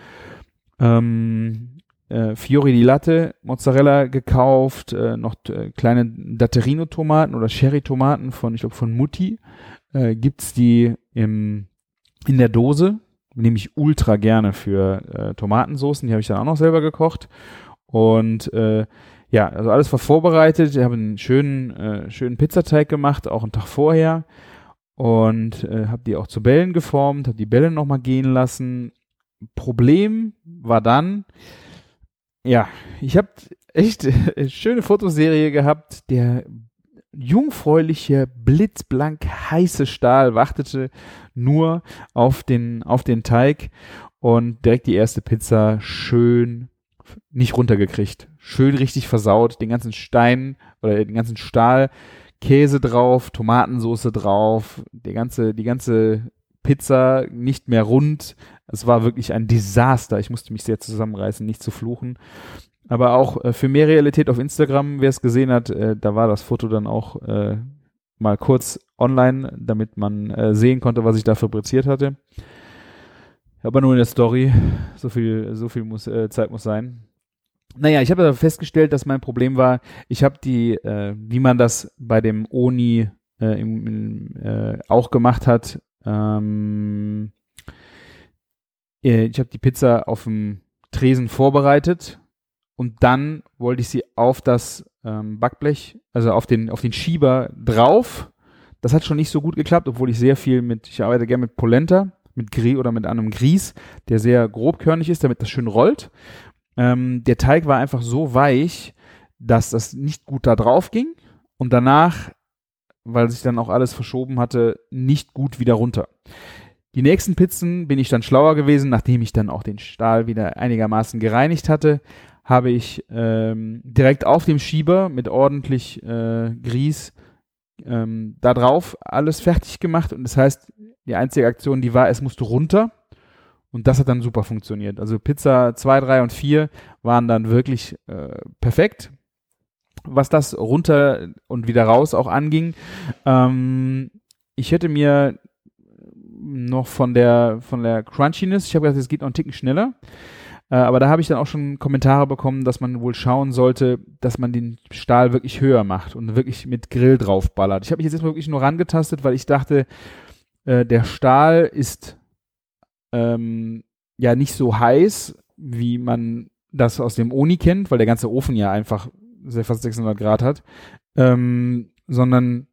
ähm, äh, Fiori di Latte Mozzarella gekauft, äh, noch äh, kleine Datterino-Tomaten oder Sherry-Tomaten von, ich glaube, von Mutti. Äh, gibt's die im, in der Dose nehme ich ultra gerne für äh, Tomatensoßen. Die habe ich dann auch noch selber gekocht. Und äh, ja, also alles war vorbereitet. Ich habe einen schönen, äh, schönen Pizzateig gemacht, auch einen Tag vorher. Und äh, habe die auch zu Bällen geformt, habe die Bälle nochmal gehen lassen. Problem war dann, ja, ich habe echt eine schöne Fotoserie gehabt. Der jungfräuliche, blitzblank heiße Stahl wartete nur auf den, auf den Teig und direkt die erste Pizza schön nicht runtergekriegt. Schön richtig versaut, den ganzen Stein oder den ganzen Stahl, Käse drauf, Tomatensoße drauf, die ganze, die ganze Pizza nicht mehr rund. Es war wirklich ein Desaster. Ich musste mich sehr zusammenreißen, nicht zu fluchen. Aber auch äh, für mehr Realität auf Instagram, wer es gesehen hat, äh, da war das Foto dann auch äh, mal kurz online, damit man äh, sehen konnte, was ich da fabriziert hatte. Aber nur in der Story. So viel, so viel muss, äh, Zeit muss sein. Naja, ich habe festgestellt, dass mein Problem war, ich habe die, äh, wie man das bei dem Oni im, im, auch gemacht hat, ähm, äh, ich habe die Pizza auf dem Tresen vorbereitet und dann wollte ich sie auf das ähm, Backblech, also auf den, auf den Schieber drauf. Das hat schon nicht so gut geklappt, obwohl ich sehr viel mit, ich arbeite gerne mit Polenta, mit Grieß oder mit einem Grieß, der sehr grobkörnig ist, damit das schön rollt. Ähm, der Teig war einfach so weich, dass das nicht gut da drauf ging und danach, weil sich dann auch alles verschoben hatte, nicht gut wieder runter. Die nächsten Pizzen bin ich dann schlauer gewesen, nachdem ich dann auch den Stahl wieder einigermaßen gereinigt hatte, habe ich ähm, direkt auf dem Schieber mit ordentlich äh, Grieß ähm, da drauf alles fertig gemacht und das heißt, die einzige Aktion, die war, es musste runter und das hat dann super funktioniert. Also Pizza 2, 3 und 4 waren dann wirklich äh, perfekt, was das runter und wieder raus auch anging. Ähm, ich hätte mir noch von der von der Crunchiness, ich habe gedacht, es geht noch einen Ticken schneller. Äh, aber da habe ich dann auch schon Kommentare bekommen, dass man wohl schauen sollte, dass man den Stahl wirklich höher macht und wirklich mit Grill draufballert. Ich habe mich jetzt wirklich nur rangetastet, weil ich dachte, äh, der Stahl ist ähm, ja nicht so heiß, wie man das aus dem Oni kennt, weil der ganze Ofen ja einfach sehr fast 600 Grad hat, ähm, sondern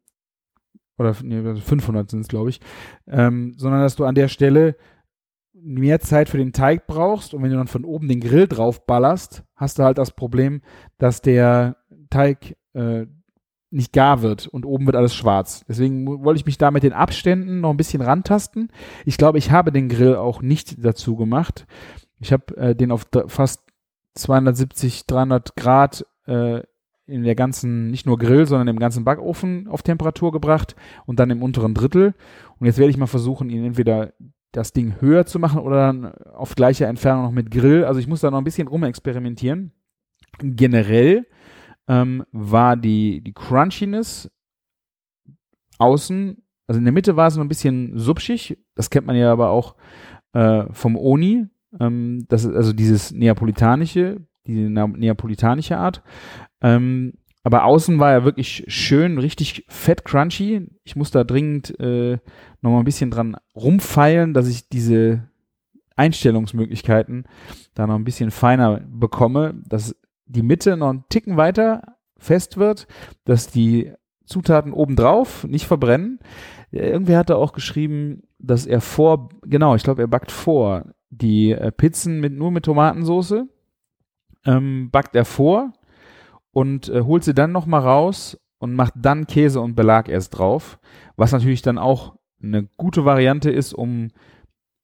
oder nee, 500 sind es, glaube ich, ähm, sondern dass du an der Stelle mehr Zeit für den Teig brauchst und wenn du dann von oben den Grill drauf ballerst, hast du halt das Problem, dass der Teig äh, nicht gar wird und oben wird alles schwarz. Deswegen wollte ich mich da mit den Abständen noch ein bisschen rantasten. Ich glaube, ich habe den Grill auch nicht dazu gemacht. Ich habe äh, den auf fast 270, 300 Grad äh, in der ganzen, nicht nur Grill, sondern im ganzen Backofen auf Temperatur gebracht und dann im unteren Drittel. Und jetzt werde ich mal versuchen, ihn entweder das Ding höher zu machen oder dann auf gleicher Entfernung noch mit Grill. Also ich muss da noch ein bisschen rumexperimentieren. Generell ähm, war die, die Crunchiness außen, also in der Mitte war es noch ein bisschen subschig. Das kennt man ja aber auch äh, vom Oni. Ähm, das ist also dieses neapolitanische, diese neapolitanische Art. Ähm, aber außen war er wirklich schön, richtig fett crunchy. Ich muss da dringend äh, noch mal ein bisschen dran rumfeilen, dass ich diese Einstellungsmöglichkeiten da noch ein bisschen feiner bekomme, dass die Mitte noch einen Ticken weiter fest wird, dass die Zutaten obendrauf nicht verbrennen. Irgendwer hatte auch geschrieben, dass er vor, genau, ich glaube, er backt vor die äh, Pizzen mit, nur mit Tomatensauce, ähm, backt er vor und äh, holt sie dann nochmal raus und macht dann Käse und Belag erst drauf, was natürlich dann auch eine gute Variante ist, um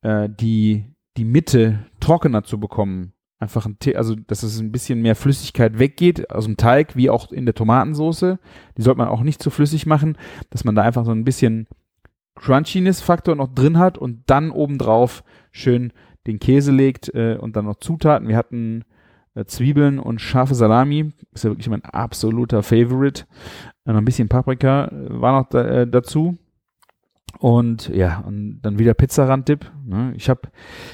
äh, die, die Mitte trockener zu bekommen. Einfach ein Tee, also dass es ein bisschen mehr Flüssigkeit weggeht aus dem Teig, wie auch in der Tomatensauce. Die sollte man auch nicht zu flüssig machen, dass man da einfach so ein bisschen Crunchiness-Faktor noch drin hat und dann obendrauf schön den Käse legt äh, und dann noch Zutaten. Wir hatten Zwiebeln und scharfe Salami. Ist ja wirklich mein absoluter Favorite. Äh, noch ein bisschen Paprika äh, war noch da, äh, dazu. Und ja, und dann wieder Pizzarand-Dip. Ne? Ich habe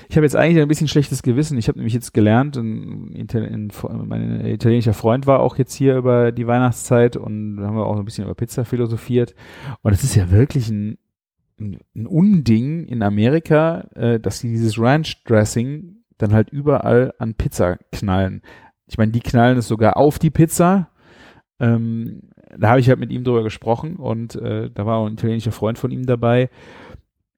ich hab jetzt eigentlich ein bisschen schlechtes Gewissen. Ich habe nämlich jetzt gelernt, ein, ein, mein italienischer Freund war auch jetzt hier über die Weihnachtszeit und haben wir auch ein bisschen über Pizza philosophiert. Und es ist ja wirklich ein, ein, ein Unding in Amerika, äh, dass sie dieses Ranch-Dressing dann halt überall an Pizza knallen. Ich meine, die knallen es sogar auf die Pizza. Ähm, da habe ich halt mit ihm drüber gesprochen und äh, da war auch ein italienischer Freund von ihm dabei,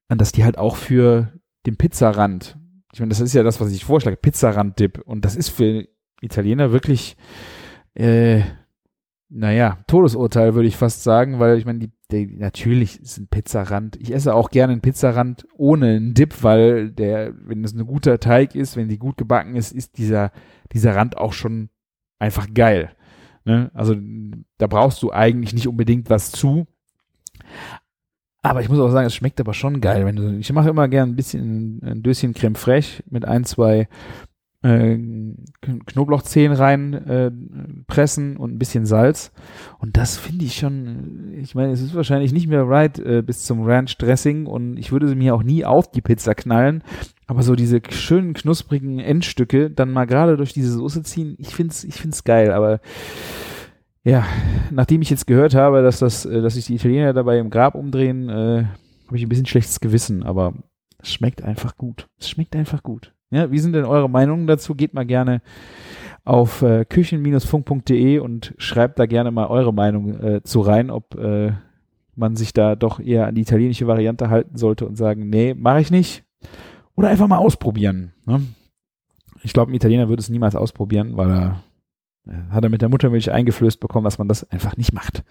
dass die halt auch für den Pizzarand, ich meine, das ist ja das, was ich vorschlage, Pizzarand-Dip und das ist für Italiener wirklich, äh, naja, Todesurteil würde ich fast sagen, weil ich meine, die, die, natürlich ist ein Pizzarand. Ich esse auch gerne einen Pizzarand ohne einen Dip, weil der, wenn es ein guter Teig ist, wenn die gut gebacken ist, ist dieser, dieser Rand auch schon einfach geil. Ne? Also da brauchst du eigentlich nicht unbedingt was zu. Aber ich muss auch sagen, es schmeckt aber schon geil. Wenn du, ich mache immer gern ein bisschen ein Döschen Creme fraiche mit ein, zwei äh, Knoblauchzehen rein äh, und ein bisschen Salz. Und das finde ich schon, ich meine, es ist wahrscheinlich nicht mehr right äh, bis zum Ranch Dressing und ich würde sie mir auch nie auf die Pizza knallen. Aber so diese schönen knusprigen Endstücke dann mal gerade durch diese Soße ziehen, ich find's, ich find's geil. Aber ja, nachdem ich jetzt gehört habe, dass das, äh, dass sich die Italiener dabei im Grab umdrehen, äh, habe ich ein bisschen schlechtes Gewissen. Aber es schmeckt einfach gut. Es schmeckt einfach gut. Ja, wie sind denn eure Meinungen dazu? Geht mal gerne auf äh, küchen-funk.de und schreibt da gerne mal eure Meinung äh, zu rein, ob äh, man sich da doch eher an die italienische Variante halten sollte und sagen, nee, mache ich nicht. Oder einfach mal ausprobieren. Ne? Ich glaube, ein Italiener würde es niemals ausprobieren, weil er äh, hat er mit der Muttermilch eingeflößt bekommen, dass man das einfach nicht macht.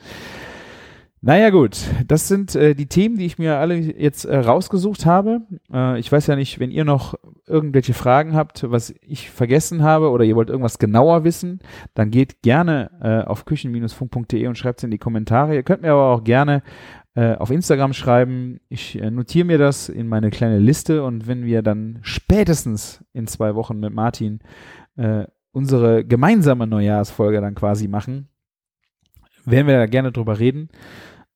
Naja gut, das sind äh, die Themen, die ich mir alle jetzt äh, rausgesucht habe. Äh, ich weiß ja nicht, wenn ihr noch irgendwelche Fragen habt, was ich vergessen habe oder ihr wollt irgendwas genauer wissen, dann geht gerne äh, auf küchen-funk.de und schreibt es in die Kommentare. Ihr könnt mir aber auch gerne äh, auf Instagram schreiben. Ich äh, notiere mir das in meine kleine Liste und wenn wir dann spätestens in zwei Wochen mit Martin äh, unsere gemeinsame Neujahrsfolge dann quasi machen, werden wir da gerne drüber reden.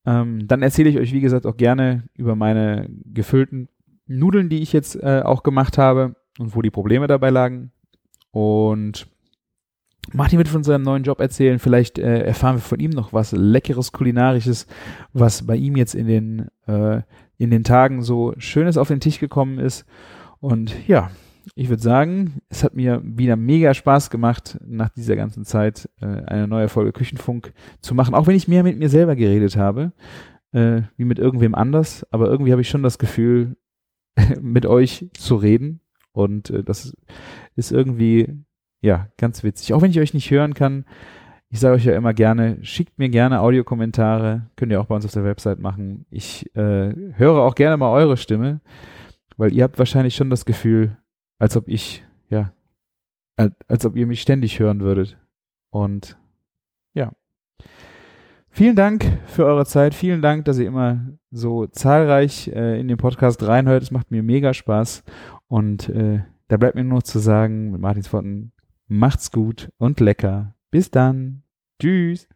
Ähm, dann erzähle ich euch, wie gesagt, auch gerne über meine gefüllten Nudeln, die ich jetzt äh, auch gemacht habe und wo die Probleme dabei lagen. Und Martin wird von seinem neuen Job erzählen. Vielleicht äh, erfahren wir von ihm noch was Leckeres, Kulinarisches, was bei ihm jetzt in den, äh, in den Tagen so Schönes auf den Tisch gekommen ist. Und ja, ich würde sagen, es hat mir wieder mega Spaß gemacht, nach dieser ganzen Zeit äh, eine neue Folge Küchenfunk zu machen, auch wenn ich mehr mit mir selber geredet habe, äh, wie mit irgendwem anders. Aber irgendwie habe ich schon das Gefühl, mit euch zu reden. Und äh, das ist irgendwie ja, ganz witzig. Auch wenn ich euch nicht hören kann, ich sage euch ja immer gerne, schickt mir gerne Audiokommentare, könnt ihr auch bei uns auf der Website machen. Ich äh, höre auch gerne mal eure Stimme, weil ihr habt wahrscheinlich schon das Gefühl, als ob ich, ja, als, ob ihr mich ständig hören würdet. Und ja. Vielen Dank für eure Zeit. Vielen Dank, dass ihr immer so zahlreich äh, in den Podcast reinhört. Es macht mir mega Spaß. Und äh, da bleibt mir nur noch zu sagen, mit Martins Worten, Macht's gut und lecker. Bis dann. Tschüss.